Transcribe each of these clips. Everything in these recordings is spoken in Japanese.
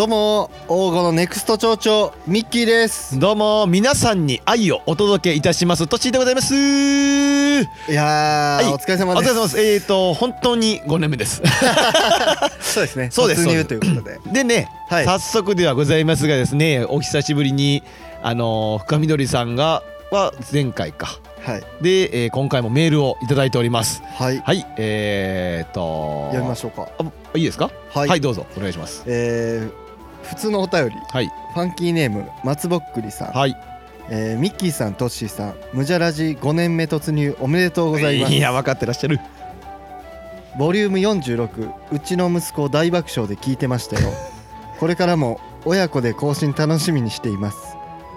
どうも王語のネクスト町長ミッキーです。どうも皆さんに愛をお届けいたします。とちでございます。いやー、はい。お疲れ様おです。疲れ様です。えーと本当に5年目です。そうですね。そうです。突入ということで。でね、はい。早速ではございますがですねお久しぶりにあのー深緑さんがは前回か。はい。で、えー今回もメールをいただいております。はい。はい。えーと読みましょうか。あいいですか？ははい、どうぞ。お願いします。えー普通のお便り。はい。ファンキーネーム松ぼっくりさん、はい。えーミッキーさんトッシーさん。ムジャラジ5年目突入おめでとうございます。いや分かってらっしゃる。ボリューム46うちの息子大爆笑で聞いてましたよ。これからも親子で更新楽しみにしています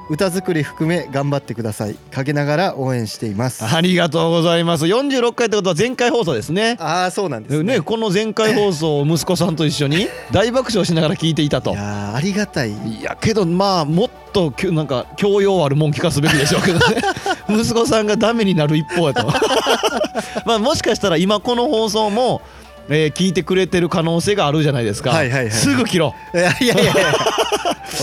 歌作り含め頑張ってください。陰ながら応援しています。ありがとうございます。46回ってことは前回放送ですね。ああそうなんですね。ね、この前回放送を息子さんと一緒に 大爆笑しながら聞いていたと。い。やーありがたい。いやけどまあもっときゅなんか教養あるもん聞かすべきでしょうけどね。息子さんがダメになる一方やと。まあもしかしたら今この放送も、えー聞いてくれてる可能性があるじゃないですか、はいはいはい。すぐ切ろいやいやいやいや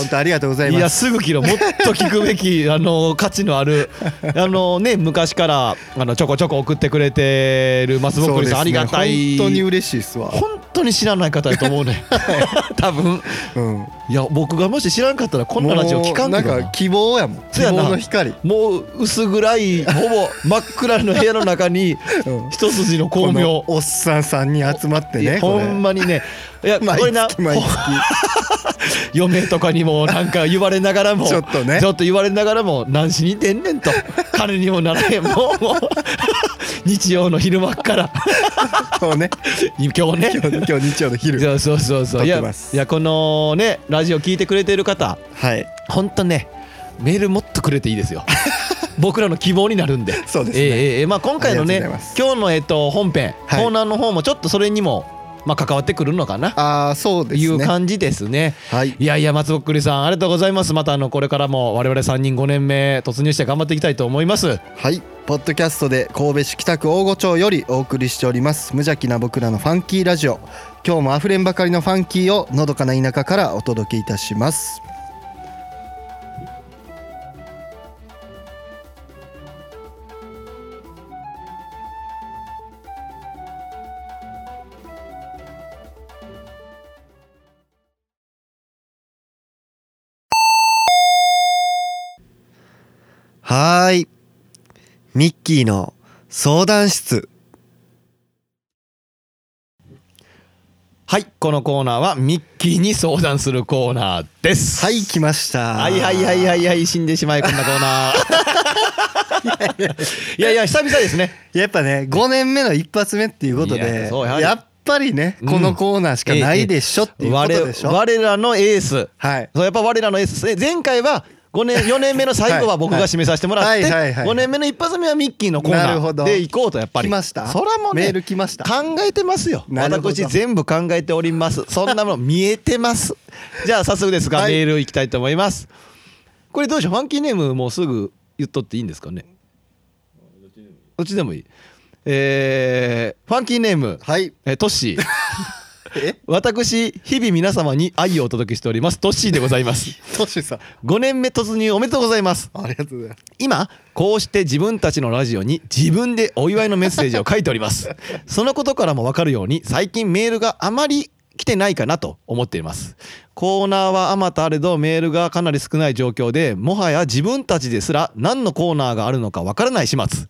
本当ありがとうござういやいますすぐ切ろう。もっと聞くべきあの価値のある あのね昔からあのちょこちょこ送ってくれてる松ぼっくりさん、ありがたい。本当に嬉しいっすわ。本当に知らない方やと思うね。多分。うん。いや僕がもし知らんかったらこんなラジオ聞かんけどな。んなか希望やもん。希望の光。もう薄暗いほぼ真っ暗の部屋の中にうん。一筋のこ光明。のおっさんさんに集まってねこほれんまにね。いや毎これな月。毎月 嫁とかにもなんか言われながらもちょっとね。ちょっと言われながらも何しに出んねんと。金にもならへんもう。も う日曜の昼間っから。今日ね。今日ね。今日今日日曜の昼。そうそうそうそう。いやいやこのねラジオ聞いてくれてる方はい。ほんとねメールもっとくれていいですよ。僕らの希望になるんで。そうですね。ええええまあ今回のあね今日のえっと本編、はい。コーナーの方もちょっとそれにもまあ関わってくるのかな、ああそうですね。いう感じですね。はい。いやいや松ぼっくりさんありがとうございます。またあのこれからも我々3人5年目突入して頑張っていきたいと思います。はい。ポッドキャストで神戸市北区大御町よりお送りしております。無邪気な僕らのファンキーラジオ。今日もあふれんばかりのファンキーをのどかな田舎からお届けいたしますはーい。ミッキーの相談室。はいこのコーナーはミッキーに相談するコーナーです。はい来ました。はいはいはいはいはい死んでしまいこんなコーナー。いやいや久々ですね。やっぱね5年目の一発目っていうことでやっぱりねうん。このコーナーしかないでしょっていうことでしょ、我我らのエース。はい。そうやっぱ我らのエース。え前回は5年 4年目の最後は僕が締めさせてもらってはいはいはい。はい5年目の一発目はミッキーのコーナーで行こうとやっぱり。来ました？そらもうねメール来ました？考えてますよ。私全部考えております。そんなもの見えてます。じゃあ早速ですが、はい。メールいきたいと思います。これどうでしょう？ファンキーネームもうすぐ言っとっていいんですかね？どっちでもいい。えー、ファンキーネーム。はい。えートッシー。え 私日々皆様に愛をお届けしております。トッシーでございます。トシさん。5年目突入おめでとうございます。ありがとうございます。今こうして自分たちのラジオに自分でお祝いのメッセージを書いております。そのことからもわかるように最近メールがあまり来てないかなと思っています。コーナーはあまたあれどメールがかなり少ない状況でもはや自分たちですら何のコーナーがあるのかわからない始末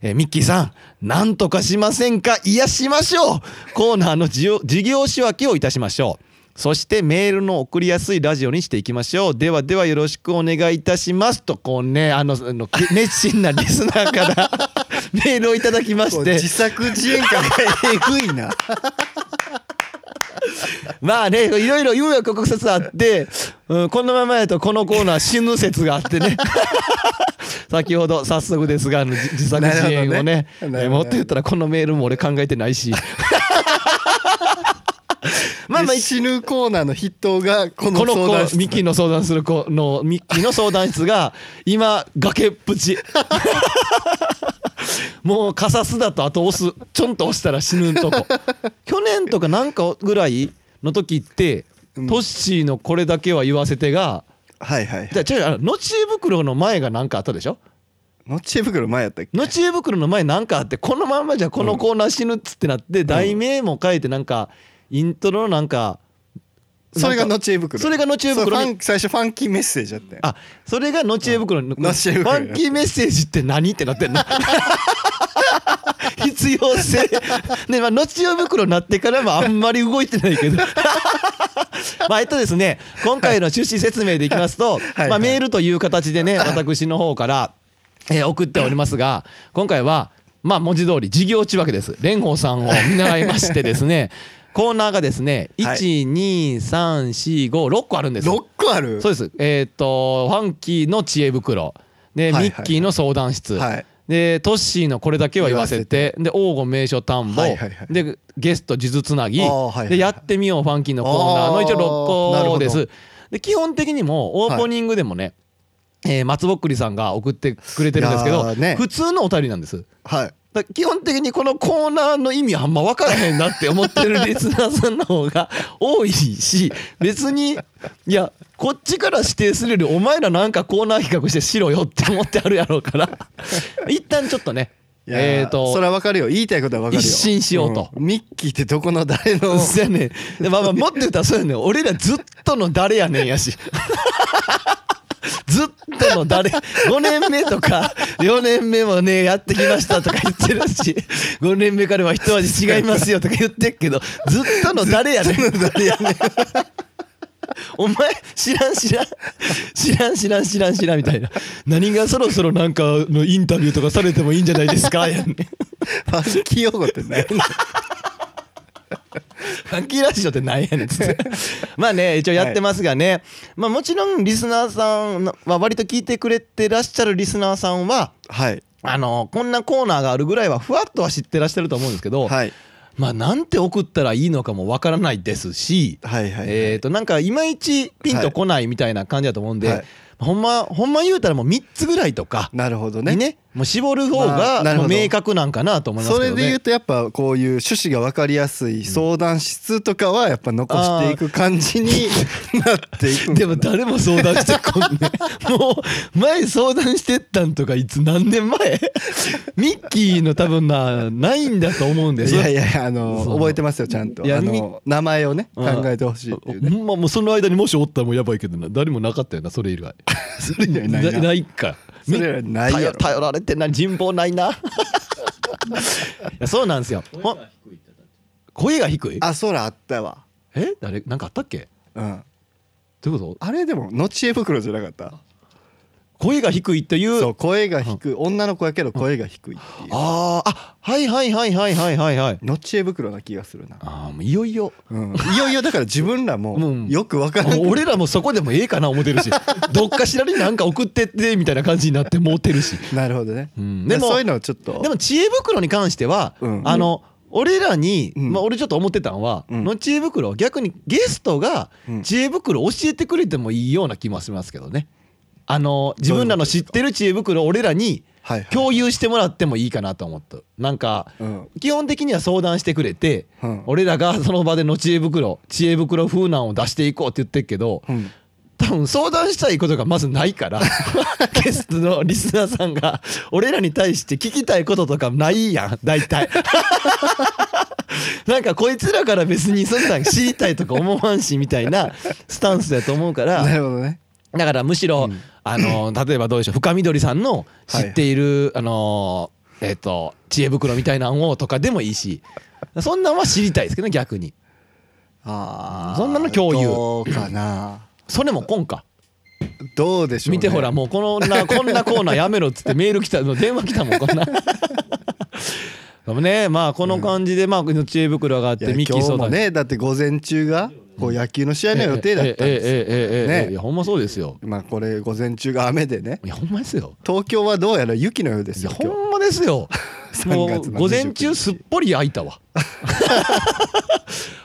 えーミッキーさん、なんとかしませんか？癒、しましょう。コーナーの事業仕分けをいたしましょう。そしてメールの送りやすいラジオにしていきましょう。ではではよろしくお願いいたします。と、こうね、あの、の熱心なリスナーから メールをいただきまして。自作自演感がえぐいな。まあねいろいろ紆余曲折あって、うん、このままやとこのコーナー死ぬ説があってね。先ほど早速ですが自自作自演をねね。えーもっと言ったらこのメールも俺考えてないし。まあまあで死ぬコーナーの筆頭がこのこの子相談室ミッキーの相談する子のミッキーの相談室が今崖っぷちもうカサスだとあと押す。ちょんと押したら死ぬとこ。去年とかなんかぐらいの時って、うん。トッシーのこれだけは言わせてがはいはいじゃあ違うあののちえ袋の前がなんかあったでしょ？のちえ袋前やったっけ？のちえ袋の前なんかあってこのまんまじゃこのコーナー死ぬっつってなって、題名も書いてなんかイントロのなんかそれがなんかのちえ袋。それがのちえ袋に。そうファン最初ファンキーメッセージだったよあそれがのちえ袋ファンキーメッセージって何ってなってんの？必要性。でまあのちえ袋になってからもあんまり動いてないけど。まあえっとですね今回の趣旨説明でいきますと、はい。まあ、メールという形でね私の方から、えー送っておりますが今回はまあ文字通り事業地わけです。蓮舫さんを見習いましてですねコーナーがですねはい12345個あるんです6個ある？そうです。えーっと、ファンキーの知恵袋。で、はいはいミッキーの相談室。はいで、トッシーのこれだけは言わせて。で、黄金名所探訪。はいはいはいで、ゲスト、数珠つなぎ。あーはいはいはいで、やってみよう、ファンキーのコーナーの一応あーなる6個ほどです。で、基本的にも、オープニングでもね、えー松ぼっくりさんが送ってくれてるんですけど、いやーね普通のお便りなんです。はい基本的にこのコーナーの意味あんま分からへんなって思ってるリスナーさんの方が 多いし別にいやこっちから指定するよりお前らなんかコーナー企画してしろよって思ってあるやろうから 一旦ちょっとねえっ、とそれはわかるよ。言いたいことはわかるよ。一新しようと。ん。ミッキーってどこの誰の？そうやねでまあまあもっと言ったらそうやね俺らずっとの誰やねんやしずっとの誰5年目とか4年目もねやってきましたとか言ってるし5年目からは一味違いますよとか言ってっけどずっとの誰やねん。誰やねん。お前知らん知らん知らん知らん知らん知らんみたいな。何がそろそろなんかのインタビューとかされてもいいんじゃないですかやんねん。ファンキー用語って何 ファンキーラジオってなんやねんっつって。まあね一応やってますがね、まあもちろんリスナーさんは割と聞いてくれてらっしゃるリスナーさんははい。あのこんなコーナーがあるぐらいはふわっとは知ってらっしゃると思うんですけど、はい。まあなんて送ったらいいのかもわからないですし、はいはいはい。えっ、となんかいまいちピンとこないみたいな感じだと思うんで、はいほんまほんま言うたらもう3つぐらいとかなるほどね。にねもう絞る方まあが明確なんかなと思いますけどね。それで言うとやっぱこういう趣旨が分かりやすい相談室とかはやっぱ残していく感じに なっていく。でも誰も相談してこんねん。もう前相談してったんとかいつ何年前？ミッキーの多分なないんだと思うんですいやいやいやあの覚えてますよちゃんと。あの名前をねうん。考えてほしいっていうね。ほんまもうその間にもしおったらもうやばいけどな。誰もなかったよなそれ以来 それ以外ないな。ないか。それ以外ないやろ。頼頼られてな。い人望ないな。いやそうなんですよ。ほん声が低い？あそらあったわ。え？誰？なんかあったっけ？うん。どういうこと？あれでものちえ袋じゃなかった？声が低いという。そう声が低い。女の子やけど声が低いっていう。あーあはいはいはいはいはいはいはい。のちえ袋な気がするな。あーもういよいよ。うん。いよいよだから自分らも うん。よく分からんもう俺らもそこでもええかな思ってるし。どっかしらになんか送ってってみたいな感じになってもうてるし、なるほどね。うん。でもでもそういうのをちょっと。でも知恵袋に関しては、うん。あの俺らに、うん。まあ、俺ちょっと思ってたのは、うん。の知恵袋逆にゲストがうん。知恵袋教えてくれてもいいような気もしますけどねあの自分らの知ってる知恵袋を俺らに共有してもらってもいいかなと思った。なんかうん。基本的には相談してくれて、うん。俺らがその場での知恵袋知恵袋風なんを出していこうって言ってるけど、うん。多分相談したいことがまずないから ゲストのリスナーさんが俺らに対して聞きたいこととかないやん大体。なんかこいつらから別にそんなん知りたいとか思わんしみたいなスタンスだと思うからなるほどねだからむしろ、あの 例えばどうでしょう深緑さんの知っている、あのえっ、と知恵袋みたいなのをとかでもいいしそんなんは知りたいですけどね逆に。あーそんなの共有。どうかな。それも今かどうでしょうね。見てほらもうこんなこんなコーナーやめろっつってメール来たの電話来たもんこんな。でもねまあこの感じでまあ知恵袋があってミッキー今日も相談ねだって午前中がこう野球の試合の予定だったんですよ。ほんまそうですよ。まあこれ午前中が雨でね。いやほんまですよ。東京はどうやら雪のようですよ。いやほんまですよ。もう午前中すっぽり開いたわ。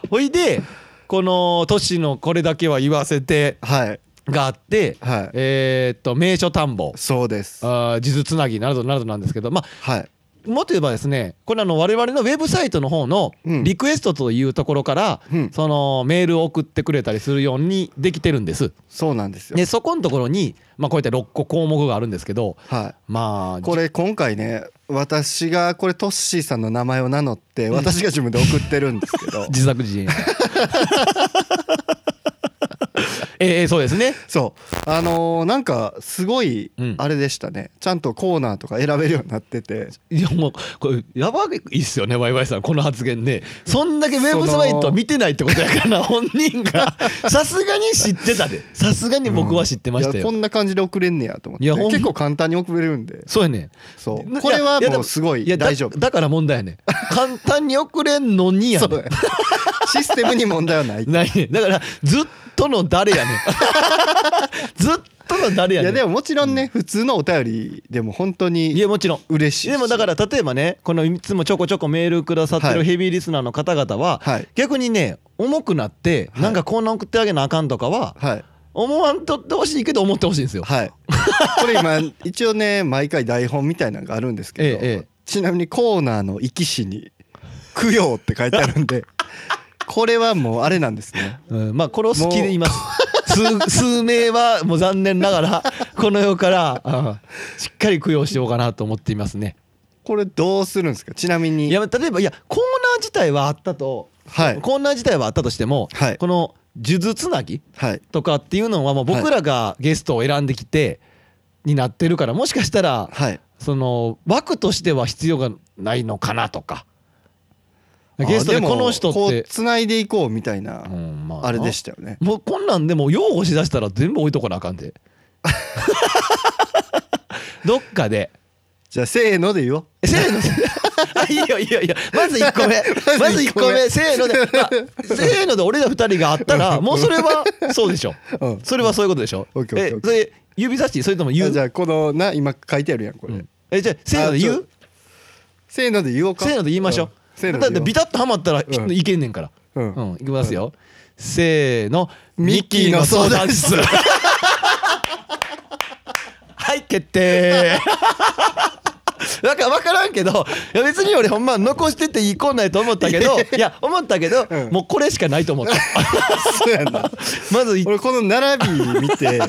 ほいでこの都市のこれだけは言わせて。はい。があって、はい、えー、っと名所探訪そうですあ地図つなぎなどなどなんですけどまあ、はい、もっと言えばですねこれあの我々のウェブサイトの方のうん。リクエストというところから、うん。そのメールを送ってくれたりするようにできてるんです。そうなんですよ。でそこのところに、まあ、こういった6個項目があるんですけどはい。まあこれ今回ね私がこれトッシーさんの名前を名乗って私が自分で送ってるんですけど。自作自演ええそうですね。そう。あのーなんかすごいうん。あれでしたね。ちゃんとコーナーとか選べるようになってて。いやもうこれやばいっすよねワイワイさんこの発言ね。そんだけウェブサイト見てないってことやから な本人が。さすがに知ってたで。さすがに僕は知ってましたよ、いやこんな感じで送れんねやと思って。いやほん結構簡単に送れるんで。そうやねそう。これはいやもうすごいやだ大丈夫。だから問題やね簡単に送れんのにやねそう。やシステムに問題はない。ないねだからずっとの誰やね ずっとの誰やねいやでももちろんね普通のお便りでも本当いにやもちろん。嬉しいし。でもだから例えばねこのいつもちょこちょこメールくださってはい。るヘビーリスナーの方々は、はい。逆にね重くなってはい。なんかこんな送ってあげなあかんとかははい。思わんとってほしいけど思ってほしいんですよ。はい。これ今一応ね毎回台本みたいなのがあるんですけど、ええええ。ちなみにコーナーの生き死に「供養」って書いてあるんで これはもうあれなんですね。うん、まあこれを好きで言います。数数名はもう残念ながら この世からあしっかり供養しようかなと思っていますね。これどうするんですか？ちなみに。いや例えばいやコーナー自体はあったと、はい。コーナー自体はあったとしても、はい。この数珠つなぎはい。とかっていうのはもう僕らがゲストを選んできてになってるからもしかしたらはい。その枠としては必要がないのかなとかゲストでこの人って。つないでいこうみたいな、うんまああれでしたよね。もうこんなんでも擁護しだしたら全部置いとかなあかんで。どっかで。じゃあせーので言おうえせーの。あいいよいいよいいよ。まず1 個目。まず1個目。せーので、まあせーので俺ら2人があったらもうそれはそうでしょ。うん。それはそういうことでしょ。オッケーオッケーオッケー。えそれ指差しそれとも言う？あじゃあこのな今書いてあるやんこれ、うん。えじゃあせーので言う？せーので言おうか。せーので言いましょう、んせーのだってビタッとハマったらうん。いけんねんから。うん。うん、いきますよ、せーの。ミッキーの相談室。はい決定 なんか分からんけどいや別に俺ほんま残してていいコーナーやと思ったけどいや思ったけど、うん。もうこれしかないと思った。そうやな。まずい俺この並び見て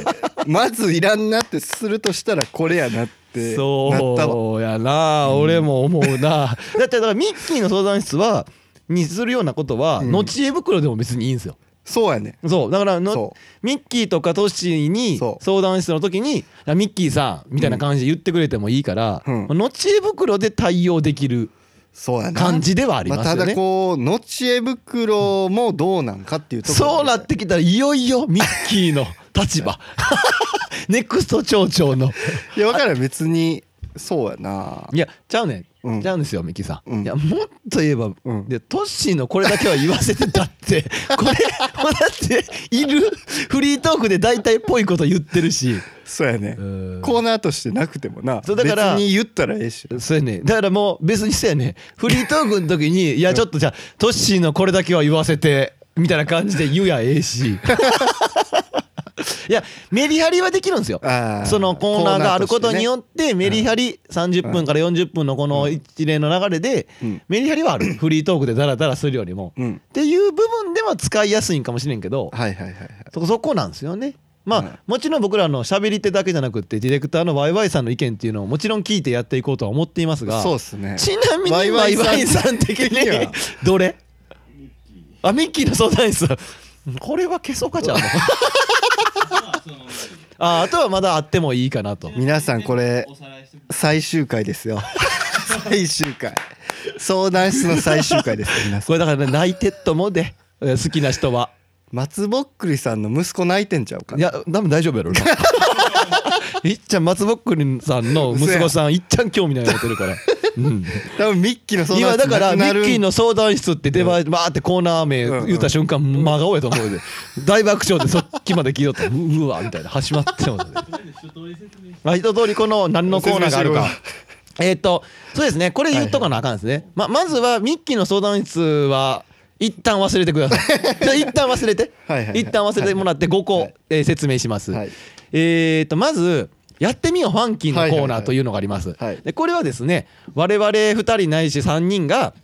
まずいらんなってするとしたらこれやなってなったわ。そうやな、俺も思うな。だってだからミッキーの相談室はにするようなことは、うん。のちえ袋でも別にいいんですよそうやね。そう。だからのそミッキーとかトッシーに相談室の時に「あミッキーさん」みたいな感じで言ってくれてもいいから、うん。のちえ袋で対応できるそうやな。感じではありますよね。あ、ただこうのちえ袋もどうなんかっていうところそうなってきたらいよいよミッキーの 立場。ネクスト町長の。いや分からん。別にそうやな。いやちゃうねん、うん。ちゃうんですよミッキーさん、うん。いやもっと言えば、うん。でトッシーのこれだけは言わせてたって これもうだっているフリートークで大体っぽいこと言ってるし。そうやね。うん。コーナーとしてなくてもな。そうだから別に言ったらええし。そうやね。だからもう別にそうやねフリートークの時に「いやちょっとじゃあトッシーのこれだけは言わせて」みたいな感じで言うやええし いやメリハリはできるんですよ。そのコーナーがあることによっってメリハリ30分から40分のこの一連の流れでうん。メリハリはある。フリートークでダラダラするよりも。うん。っていう部分では使いやすいんかもしれんけどはいはいはいはい。そそこなんですよね。まあ、うんもちろん僕らの喋り手だけじゃなくってディレクターのワイワイさんの意見っていうのをもちろん聞いてやっていこうとは思っていますがそうっすね。ちなみにワワイイワイさん的に。どれ？あミッキー。の相談室。これは消そうかじゃんああとはまだあってもいいかなと。皆さんこれ最終回ですよ。最終回。相談室の最終回ですよ皆さん。これだからね泣いてっともでえー好きな人は。松ぼっくりさんの息子泣いてんちゃうかいや多分大丈夫やろな。いっちゃん松ぼっくりさんの息子さんいっちゃん興味ないやってるから。うん多分ミッキーの相談今だからミッキーの相談室って出ばバーってコーナー名言った瞬間真顔やと思うで。大爆笑でそっちまで聞いとったう うわみたいな始まってますね。まあ一通りこの何のコーナーがあるか。えーっとそうですねこれ言っとかなあかんですね。ままずはミッキーの相談室は一旦忘れてください。じゃあ一旦忘れて。一旦忘れてもらって5個はいえー説明します。はい。えーっとまずやってみようファンキーのコーナーというのがあります。はい。でこれはですね我々2人ないし3人が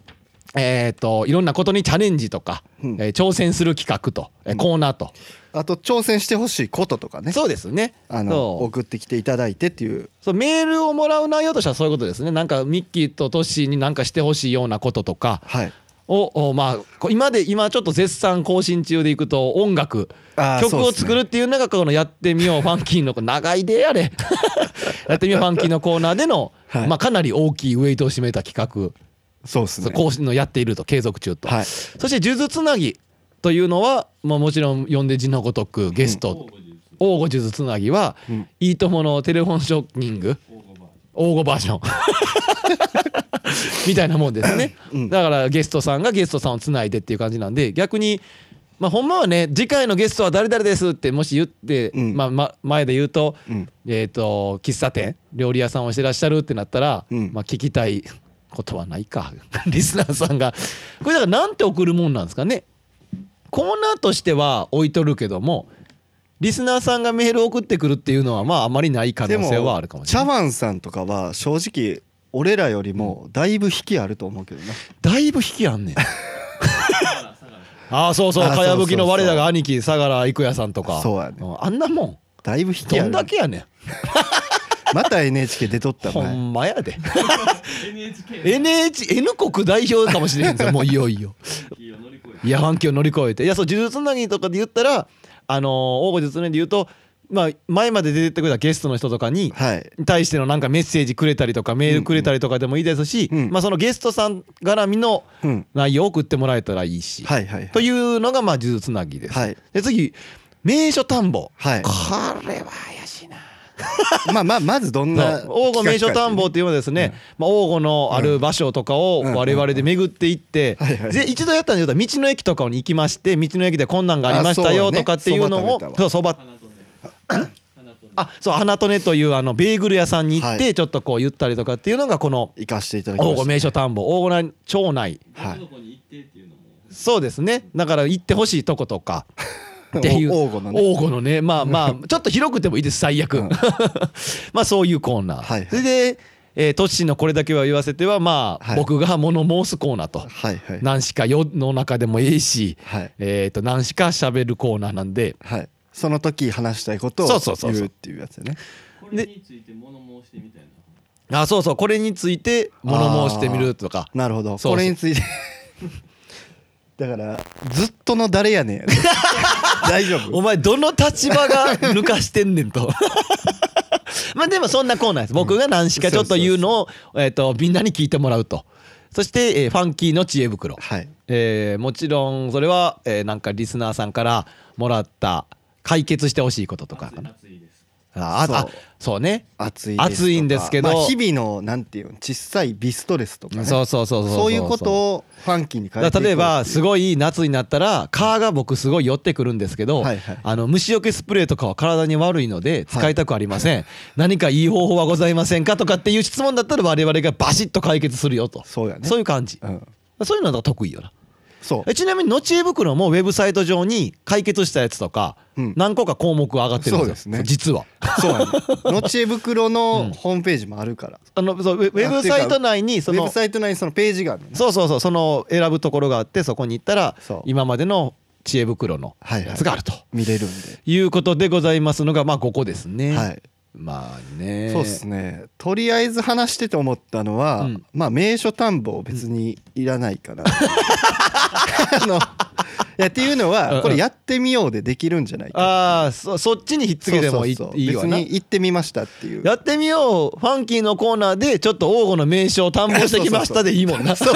えーっといろんなことにチャレンジとか、うん。えー挑戦する企画と、えーコーナーと、あと挑戦してほしいこととかね。そうですね。あの送ってきていただいてっていう。そうメールをもらう内容としてはそういうことですね。なんかミッキーとトッシーに何かしてほしいようなこととかはいをおまあこ今で今ちょっと絶賛更新中でいくと音楽曲を作るっていうのがこのやってみようファンキーの長いでやれ。やってみようファンキーのコーナーでの、はい。まあかなり大きいウェイトを占めた企画。そうですね。更新のやっていると継続中と、はい。そして数珠つなぎというのは、まあ、もちろん呼んで字のごとくゲスト、王吾数珠つなぎは、うん。いいとものテレフォンショッキング王吾バージョン。みたいなもんですね、うん。だからゲストさんがゲストさんをつないでっていう感じなんで逆にまあほんまはね次回のゲストは誰々ですってもし言って、うん。まあま前で言うと,、うん。えっ、と喫茶店料理屋さんをしてらっしゃるってなったら、うん。まあ聞きたいことはないか。リスナーさんが。これだからなんて送るもんなんですかね。コーナーとしては置いとるけどもリスナーさんがメールを送ってくるっていうのはまああまりない可で能性はあもるかもしれない茶碗さんとかは正直俺らよりもだいぶ引きあると思うけどな。だいぶ引きあんねん。ああそうそうかやぶきの我らが兄貴相良郁也さんとか。そうやねん。あんなもん。だいぶ引きあどんるだけやねん。また NHK 出とったほ前んまやで。NH N 国代表かもしれへんぞもういよいよ。いや反響乗り越えて。いやそう呪術つなぎとかで言ったらあのー大御術つなぎで言うとまあ前まで出てくれたゲストの人とかにはい。対してのなんかメッセージくれたりとかメールくれたりとかでもいいですし、うん。まあそのゲストさん絡みのうん。内容を送ってもらえたらいいし、というのがまあ呪術つなぎです。はい。で次名所探訪、はい。これは怪しいな。まあまあまずどんな王吾名所探訪っていうのはですね、まあ、王吾のある場所とかをうん。我々で巡っていって、で一度やったんで言うと道の駅とかに行きまして道の駅でこんなんがありましたよとかっていうのをそうそば。あそう花とねというあのベーグル屋さんに行っはい。てちょっとこう言ったりとかっていうのがこの行かせていただきま名所探訪王吾町内。はい。そうですね。だから行ってほしいとことかっていう。お王吾のね。王吾のね。まあまあ ちょっと広くてもいいです。最悪、うん。まあそういうコーナー、はいはい。それで、えー、トッシーのこれだけは言わせてはまあ、はい。僕が物申すコーナーと。はいはい。何しか世の中でもええし、はい。えー、と何しか喋るコーナーなんで。はい。その時話したいことをそうそうそうそう。言うっていうやつよね。これについて物申してみたいな。あそうそう。これについて物申してみるとか。なるほど。そうそう。これについて。だからずっとの誰やねん。やね大丈夫？お前どの立場が抜かしてんねんと。まあでもそんなコーナーです。僕が何しかちょっと言うのを、えー、とみんなに聞いてもらうと。そして、えーファンキーの知恵袋、はい。えーもちろんそれは、えーなんかリスナーさんからもらった解決してほしいこととかかなああそう。ね。暑い暑いんですけど。まあ、日々のなんていうの小さいビストレスとかね。そうそうそうそうそう。いうことをファンキーに変えて例えばすいごい夏になったら蚊が僕すごい寄ってくるんですけど、はいはい。あの虫除けスプレーとかは体に悪いので使いたくありません、何かいい方法はございませんかとかっていう質問だったら我々がバシッと解決するよと。そうやね。そういう感じ、うん、そういうのが得意よなそう。えちなみにのちえ袋もウェブサイト上に解決したやつとかうん。何個か項目が上がってるんですよ、ね。実は。そうやね のちえ袋のホームページもあるから、あのそうウェブサイト内にそのウェブサイト内にそのページがあるのね。そうそうそうその選ぶところがあってそこに行ったら今までの知恵袋のはいはい。やつがあると。見れるんで、いうことでございますのがまあここですね。はいまあね。そうですね。とりあえず話してて思ったのは、うん。まあ名所探訪別にいらないかな、あのいやっていうのうんうん。はこれやってみようでできるんじゃないか。ああそそっちにひっつけてもいいそ。別に行ってみましたっていう。やってみよう。ファンキーのコーナーでちょっと王吾の名称を探訪してきましたでいいもんな。そう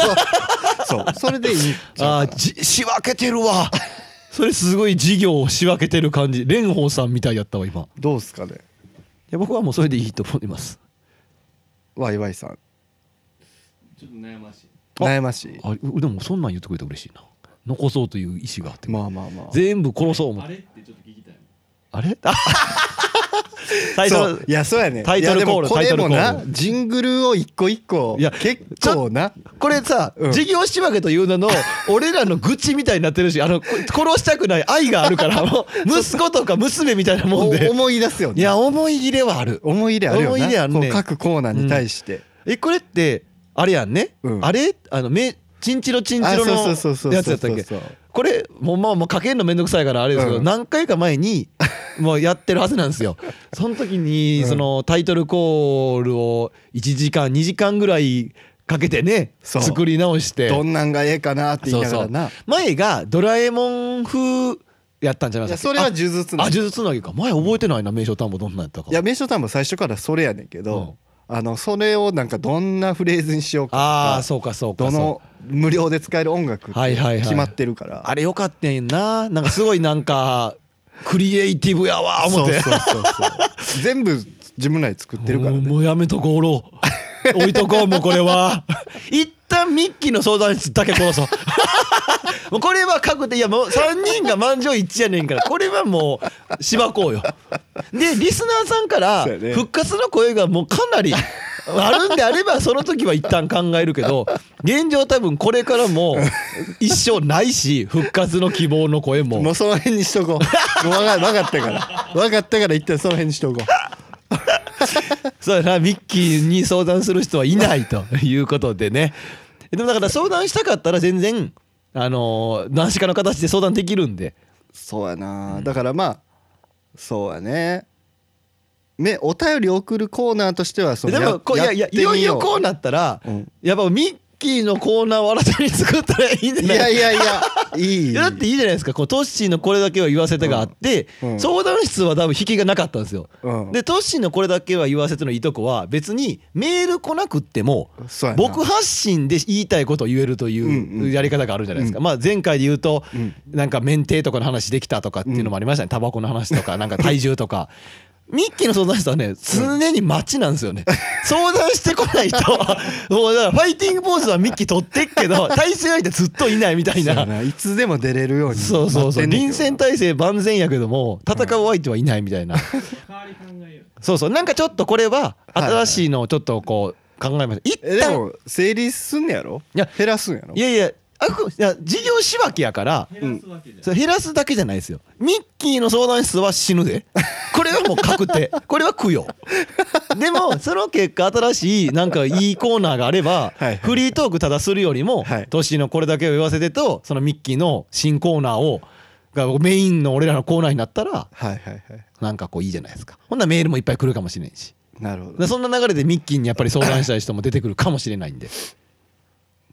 そう。それでいいああ仕分けてるわ。それすごい事業を仕分けてる感じ。蓮舫さんみたいやったわ今。いどうすかね。や僕はもうそれでいいと思います。ワイワイさん。ちょっと悩ましい。あ悩ましい。あでもそんなん言ってくれて嬉しいな。残そうという意思があって、まあまあまあ。全部殺そう思って。あれ？ってちょっと聞きたい。あれ？あ タイトルいやそうやねタイトルコールこれもなジングルを一個一個いや結構なこれさ、うん。事業仕分けという名の 俺らの愚痴みたいになってるしあのこ殺したくない愛があるから息子とか娘みたいなもんで。お思い出すよね。いや思い入れはある。思い入れあるよな。思い入れあるね各コーナーに対して、えこれってあれやんね、うん。あれ？あのめチンチロチンチあロのそうそうそうそう。やつやったっけ？これもうまあもうかけんのめんどくさいからあれですけど、うん。何回か前に もうやってるはずなんですよ。その時にうんそのタイトルコールを1時間2時間ぐらいかけてね作り直して。どんなんがええかなって言いながらな。前がドラえもん風やったんじゃないですか？それは呪術なあい呪術つなぎか。前覚えてないな名称単語どんなんやったか。や名所タンも最初からそれやねんけど、あのそれをなんかどんなフレーズにしようかとかああそうかそうかどの無料で使える音楽ってはいはいはい。決まってるから、あれよかったんな。なんかすごいなんか クリエイティブやわ思って。そうそうそうそう。全部自分らで作ってるからね。もうもうやめとこうろ置いとこうもうこれは。一 旦ミッキーの相談室だけ殺そ。う もうこれは確定いやもう3人が満場一致やねんからこれはもうしばこうよ。でリスナーさんから復活の声がもうかなりあるんであればその時は一旦考えるけど現状多分これからも一生ないし復活の希望の声も。もうその辺にしとこう。分かったから。分かったから一旦その辺にしとこう そうやなミッキーに相談する人はいないということでね。でもだから相談したかったら全然あのー何しかの形で相談できるんで。そうやな。だからまあそうやね。ねお便り送るコーナーとしてはそのでもこういやいやいよいよこうなったら、うん。やっぱミッキーのコーナーを新たに作ったらいいんじゃない？いやいやいやいい。だっていいじゃないですかこうトッシーのこれだけは言わせてがあって、うん。うん相談室は多分引きがなかったんですよ、うん。でトッシーのこれだけは言わせてのいいとこは別にメール来なくっても僕発信で言いたいことを言えるといんううん。やり方があるじゃないですか、まあ前回で言うとうん。なんか免停とかの話できたとかっていうのもありましたね。タバコの話とかなんか体重とか。ミッキーの相談室はね常に待ちなんですよね。相談してこないと。もうだからファイティングポーズはミッキー取ってっけど対戦相手ずっといないみたいな。な。いつでも出れるようにそうそうそう。臨戦態勢万全やけども戦う相手はいないみたいな。代わり考えようそうそう。なんかちょっとこれは新しいのをちょっとこう考えました。一えで旦も整理すんねやろ？いや減らすんやろ？いやいやあくいや事業仕分けやから減らすわけじゃそれ減らすだけじゃないですよ。ミッキーの相談室は死ぬで。これはもう確定。これは供養。でもその結果新しいなんかいいコーナーがあればフリートークただするよりもはい。トのこれだけを言わせてとそのミッキーの新コーナーをがメインの俺らのコーナーになったらなんかこういいじゃないですか。ほんならメールもいっぱい来るかもしれんし。なるほど。でそんな流れでミッキーにやっぱり相談したい人も出てくるかもしれないんで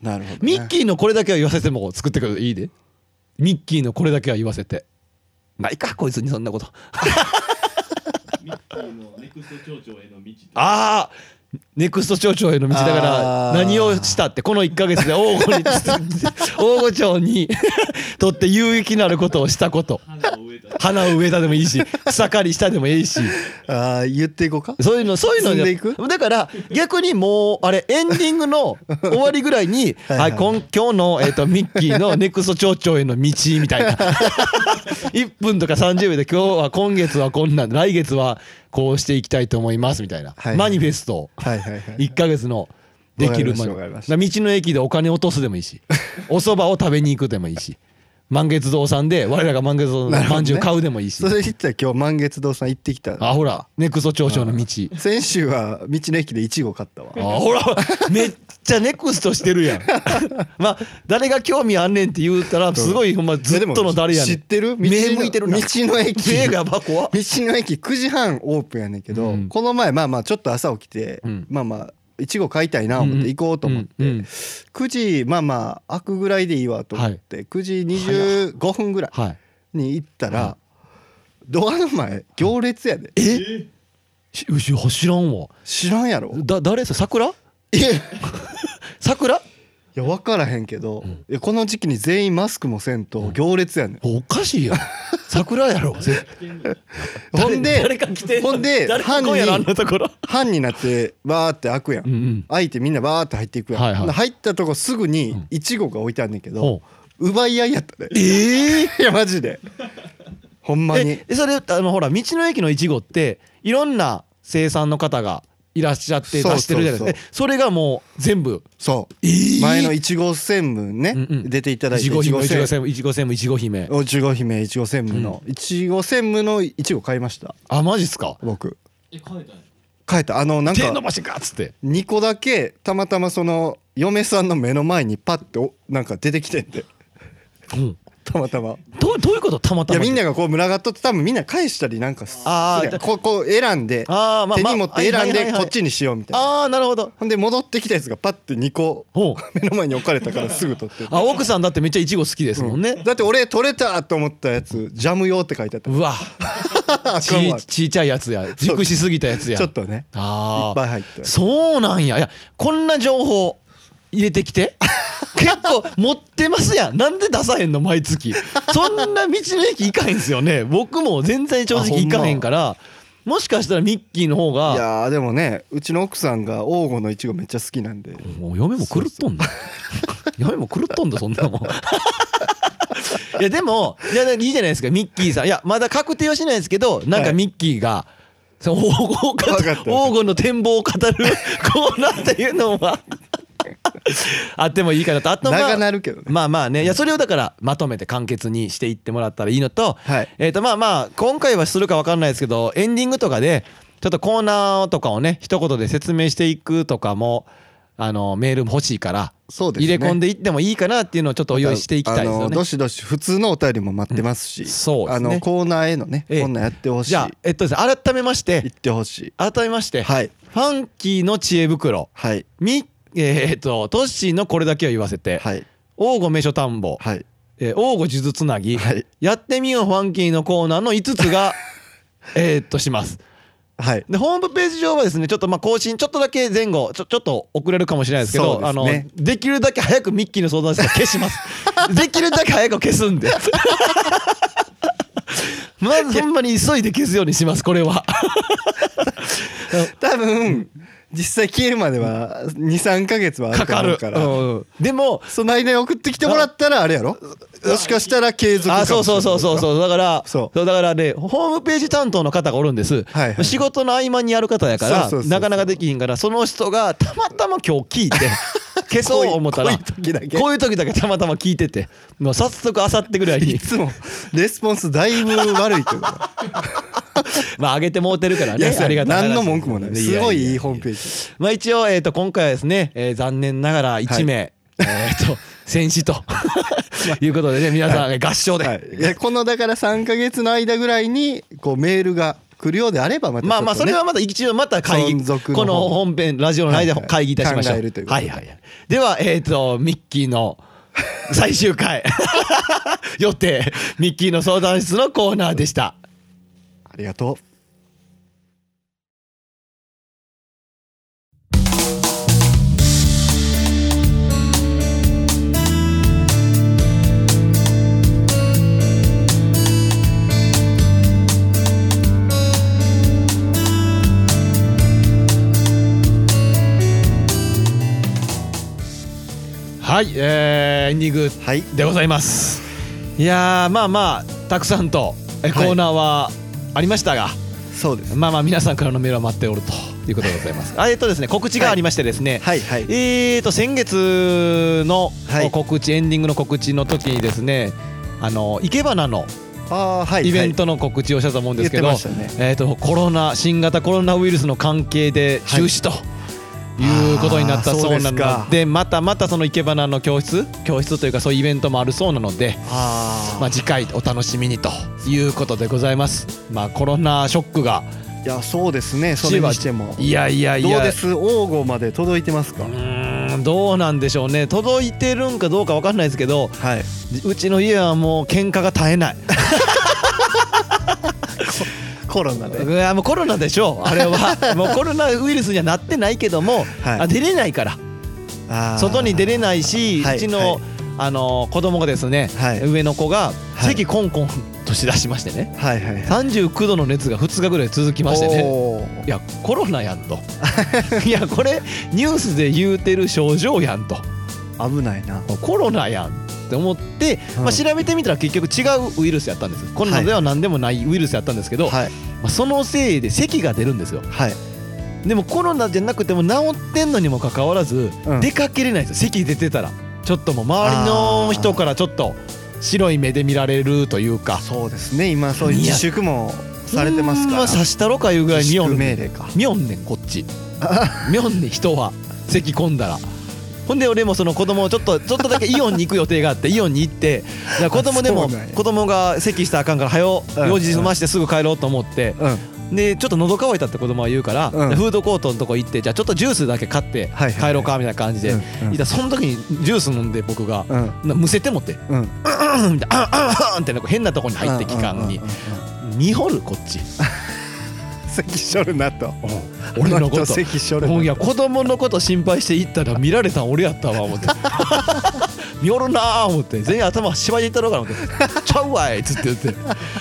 なるほどね。ミッキーのこれだけは言わせても作ってくるいいで？ミッキーのこれだけは言わせて。ないかこいつにそんなこと。ミッキーのネクスト町長への道ああネクスト町長への道だから何をしたってこの1か月で大御に大御町に とって有益なることをしたこと花を植えたでもいいし 草刈りしたでもいいし。ああ言っていこうか？そういうのそういうのでいく？だから逆にもうあれエンディングの 終わりぐらいに「はい今今日の、えー、とミッキーのネクスト町長への道」みたいな。1分とか30秒で今日は今月はこんなん来月はこうしていきたいと思いますみたいな、はいマニフェスト。をはいはいはい。1ヶ月のできるましたまわかりました。道の駅でお金落とすでもいいしお蕎麦を食べに行くでもいいし満月堂さんで我らが満月堂のまんじゅう買うでもいいし、それ言ったら今日満月堂さん行ってきた。あほら。ネクスト町長の道。先週は道の駅でイチゴ買ったわ。あほら。めっちゃネクストしてるやん。まあ誰が興味あんねんって言うたらすごいほんまずっとの誰やねん。知ってる？道の目向いてるな。道の駅。目が道の駅9時半オープンやねんけど、うん。この前まあまあちょっと朝起きて、うん。まあまあいちご買いたいな思って行こうと思って、うんうん。9時まあまあ開くぐらいでいいわと思って、9時25分ぐらいはい。に行ったら、はドアの前行列やで。え？知らんわ。知らんやろ。だ誰それ桜？いや。桜？いや分からへんけど、ん。いやこの時期に全員マスクもせんと行列やねん、おかしいよ 桜やろ。絶ほんで誰か来てんの？ほんで誰か来んやろあんなところ。班になってバーって開くやん、うん。うん開いてみんなバーって入っていくやん、はいはい。で入ったとこすぐにいちごが置いてあんねんけど、ほ奪い合いやったね。ええ いやマジで。ほんまに。えそれあのほら道の駅のいちごっていろんな生産の方がいらっしゃって出してるじゃないですか。それがもう全部。そう。えー。前のいちご専務ね、うん。うん出ていただいていちご姫いちご専専務いちご専務いちご姫。おいちご姫いちご専務の。いちご専務のいちご買いました。あマジっすか？僕。え変えた買えた。あのなんか手伸ばしかっつって。2個だけたまたまその嫁さんの目の前にパッておなんか出てきてんで。うん。たまたまどうどういうこと？たまたまいやみんながこう群がっとって多分みんな返したりなんかすあーするやんこうこう選んであーまあまあ手に持って選んでこっちにしようみたいな。ああなるほど。ほんで戻ってきたやつがパッて2個ほう。目の前に置かれたからすぐ取ってあ奥さんだってめっちゃいちご好きですもんね、だって俺取れたと思ったやつジャム用って書いてあった。うわ。あちちいちゃいやつや。熟しすぎたやつや。ちょっとね。いっああぱい入ってそうなんや。いやこんな情報入れてきて結構持ってますやん。なんで出さへんの毎月。そんな道の駅行かへんすよね。僕も全然正直行かへんから。もしかしたらミッキーの方いがやーでもねうちの奥さんが黄金のいちごめっちゃ好きなんで。もう嫁も狂っとんだ嫁も狂っとんだそんなもん。いやでもいやいいじゃないですか。ミッキーさん。いやまだ確定はしないですけどなんかミッキーが、その黄金の展望を語るコーナーっていうのは あってもいいかなと。あとまあ長なるけどね。まあまあね。いやそれをだからまとめて簡潔にしていってもらったらいいのと、はい。えーとまあまあ今回はするか分かんないですけどエンディングとかでちょっとコーナーとかをね一言で説明していくとかもあのメールも欲しいからそうですね。入れ込んでいってもいいかなっていうのをちょっとお用意していきたいですあよね。のどしどし普通のお便りも待ってますし、ん。そうですね。あのコーナーへのね、ええ。こんなんやってほしい。じゃあえっとですね改めまして。言ってほしい。改めまして、はい。ファンキーの知恵袋。はい。みえーっとトッシーのこれだけを言わせて、はい。王吾名所田んぼ、はい。えー、王吾数珠つなぎ、はい。やってみようファンキーのコーナーの5つが えーっとします。はい。でホームページ上はですねちょっとまあ更新ちょっとだけ前後ちょちょっと遅れるかもしれないですけどですね。あのできるだけ早くミッキーの相談室を消します。できるだけ早く消すんで。まずほんまに急いで消すようにしますこれは。多分実際消えるまでは23か月はあるとかかる。思うからうん。でもその間に送ってきてもらったらあれやろ？もしかしたら継続かあもしれないそうそうそうそうそう。だからそう。だからねホームページ担当の方がおるんです、はいはい。仕事の合間にやる方やからそうそうそうそう。なかなかできひんからその人がたまたま今日聞いて 消そう思ったらこういう時だけ。こういう時だけたまたま聞いててもう早速あさってぐらいにいつもレスポンスだいぶ悪いけど まあ上げてもうてるからね。ありがたい話何の文句もない。すごいいいホームページ。まあ一応えっと今回はですねえー残念ながら1名えっと戦死と いうことでね皆さん合唱で。はい、いやこのだから3か月の間ぐらいにこうメールが来るようであればまたね、まあまあそれはまた一応また会議この本編ラジオの間で会議いたしましょう。はいはい考えるとい。うことではいはいはい。ではえっとミッキーの最終回。予定。ミッキーの相談室のコーナーでした。ありがとう。はい、えーエンディングはい。でございます。いやーまあまあたくさんとえコはい。ーナーはありましたが、そうです。まあまあ皆さんからのメールは待っておるということでございます。あえっとですね告知がありましてですね。はい。はい。えーと先月のはい。告知、エンディングの告知の時にですねあの生け花のはい。イベントの告知をしたと思うんですけど、ね。えー、とコロナ新型コロナウイルスの関係で中止と。いうことになったそうなの。かでまたまたその生け花の教室教室というかそういうイベントもあるそうなので、あまあ、次回お楽しみにということでございます。まあ、コロナショックがいやそうですね。それにしても。いやいやいや。どうです？王吾まで届いてますか？どうなんでしょうね。届いてるんかどうかわかんないですけどはい。うちの家はもう喧嘩が絶えないコロナで。いやもうコロナでしょ。うあれは。もうコロナウイルスにはなってないけども、はい。あ出れないから。外に出れないし、はい。うちの、はい。あの子供がですね、はい。上の子がはい。咳コンコンとしだしましてね。はいはいはい。39度の熱が2日ぐらい続きましてね。いやコロナやんと。いやこれニュースで言うてる症状やんと。危ないな。コロナやんって思って、うん。まあ、調べてみたら結局違うウイルスやったんですコロナでは何でもないウイルスやったんですけど、はい。まあ、そのせいで咳が出るんですよ。はい。でもコロナじゃなくても治ってんのにもかかわらず、うん。出かけれないんですよ。咳出てたら。ちょっともう周りの人からちょっと白い目で見られるというか。そうですね。今そういう自粛もされてますから。刺したろかいうぐらい見よんねんこっち。見よんねん人は。咳込んだらほんで俺もその子供をちょっとちょっとだけイオンに行く予定があって イオンに行って子供でも子供が咳したらあかんから早ううん。用事済ましてすぐ帰ろうと思ってうん。でちょっと喉乾いたって子供は言うから、うん。フードコートのとこ行ってじゃあちょっとジュースだけ買って帰ろうかみたいな感じで、その時にジュース飲んで僕が、うん。なむせてもってうん「うん」みたいな「あんあんあん」って変なとこに入って期間に見張るこっち咳しょるなと。俺のこと。咳しょるいや子供のこと心配して行ったら見られたん俺やったわ思って。見よるなあ思って。全員頭芝居でいったろうかな思って「ちゃうわい」っつって言って。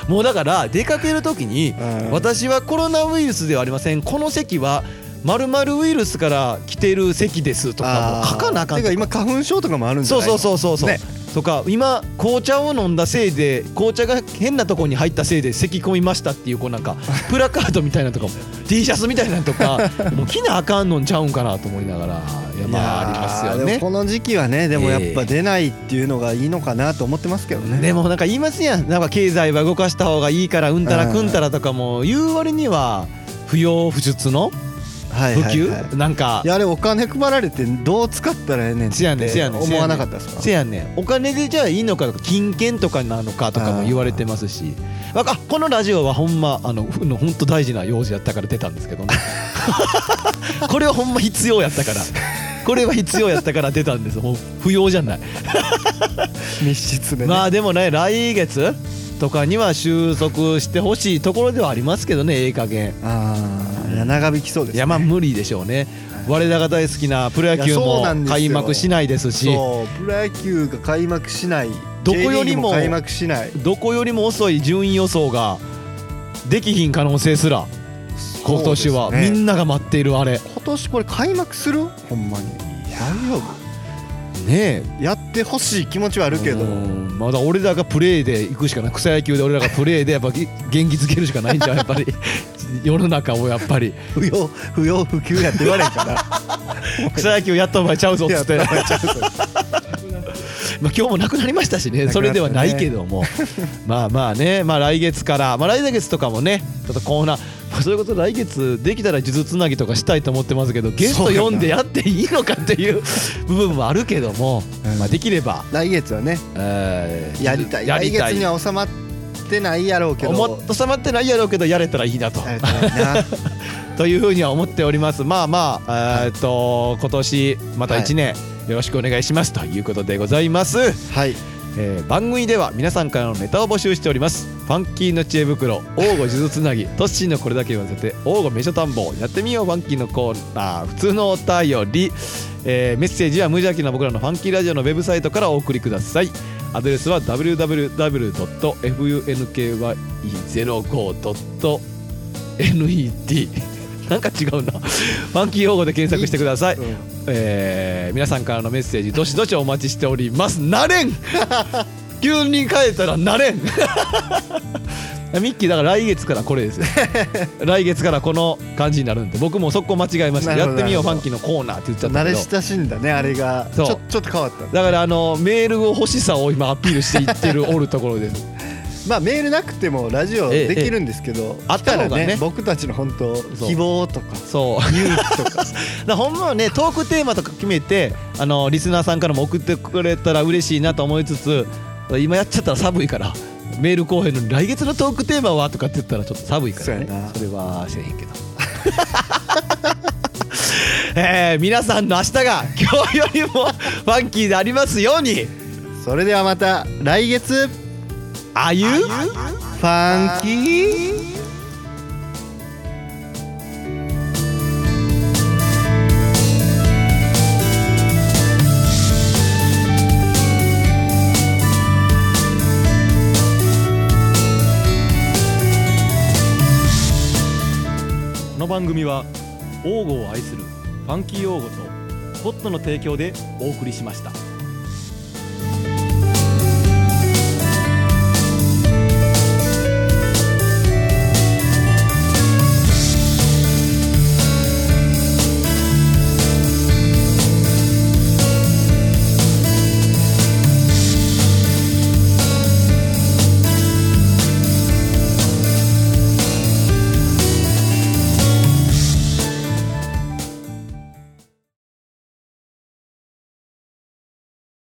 もうだから出かける時にうん。私はコロナウイルスではありません。この席はまるまるウイルスから来てる席ですとかも書かなあかんとか。てか今花粉症とかもあるんじゃそうないそうそうそうそう、ねとか今紅茶を飲んだせいで紅茶が変なとこに入ったせいで咳込みましたっていうこうなんか プラカードみたいなのとかも T シャツみたいなのとか もう着なあかんのんちゃうんかなと思いながらいやまあありますよね。この時期はねでもやっぱ出ないっていうのがいいのかなと思ってますけどね。でもなんか言いますやん。なんか経済は動かした方がいいからうんたらくんたらとかも言う割には不要不出のはい普及、なんか。いやあれお金配られてどう使ったらええねんって思わなかったですかせやねん。お金でじゃあいいのかとか金券とかなのかとかも言われてますし。わかこのラジオはほんまあのふの本当大事な用事やったから出たんですけどね。これはほんま必要やったから。これは必要やったから出たんです。ほん不要じゃない。密室でね。まあでもね来月？とかには収束してほしいところではありますけどねええ加減。ああ長引きそうですね。いやまあ無理でしょうね。我らが大好きなプロ野球もなんですよ。開幕しないですし。プロ野球が開幕しない。どこよりも開幕しない。どこよりも遅い順位予想ができひん可能性すら今年は、みんなが待っているあれ。今年これ開幕する？ほんまに。大丈ね夫やってほしい気持ちはあえるけど。うんまだ俺らがプレーで行くしかない。草野球で俺らが プレーでやっぱぎ元気づけるしかないんじゃん。やっぱり。世の中をやっぱり。不要不要不急やって言われんから 草野球やったお前ちゃうぞっつって。まあ今日もなくなりましたしね。それではないけども。まあまあね。まあ来月からまあ来月とかもねちょっとコーナーまあそういうこと来月できたら数珠つなぎとかしたいと思ってますけどゲストそうやな。呼んでやっていいのかっていう部分もあるけども、うん。まあできれば、来月はねえーやりたい。やりたい。来月には収まってないやろうけど。収まってないやろうけどやれたらいいなと。と。いうふうには思っております。まあまあえーっと今年また1年よろしくお願いしますということでございます、はいえー番組では皆さんからのネタを募集しております。ファンキーの知恵袋王吾数珠つなぎトッシーのこれだけ言わせて王吾名所探訪やってみようファンキーのコーナー。普通のお便り、えーメッセージは無邪気な僕らのファンキーラジオのウェブサイトからお送りください。アドレスは www.funky05.net なんか違うな。ファンキー用語で検索してください、うん。えー皆さんからのメッセージどしどしお待ちしております。なれん。急に変えたらなれん。ミッキーだから来月からこれです。よ 来月からこの感じになるんで僕もそこ間違えましたやってみようファンキーのコーナーって言っちゃった慣れ親しんだねあれが。ちょっと変わった。だからあのメールを欲しさを今アピールしていってるおるところですまあメールなくてもラジオええできるんですけど、ええ。あった方がね。僕たちの本当希望とかそう。勇気とか。だからほんまはねトークテーマとか決めてあのリスナーさんからも送ってくれたら嬉しいなと思いつつ今やっちゃったら寒いからメール後編のに来月のトークテーマはとかって言ったらちょっと寒いからね。それはせえへんけど。えー、皆さんの明日が今日よりもファンキーでありますように。それではまた来月あゆファンキーこの番組は王語を愛するファンキー王語とポットの提供でお送りしました。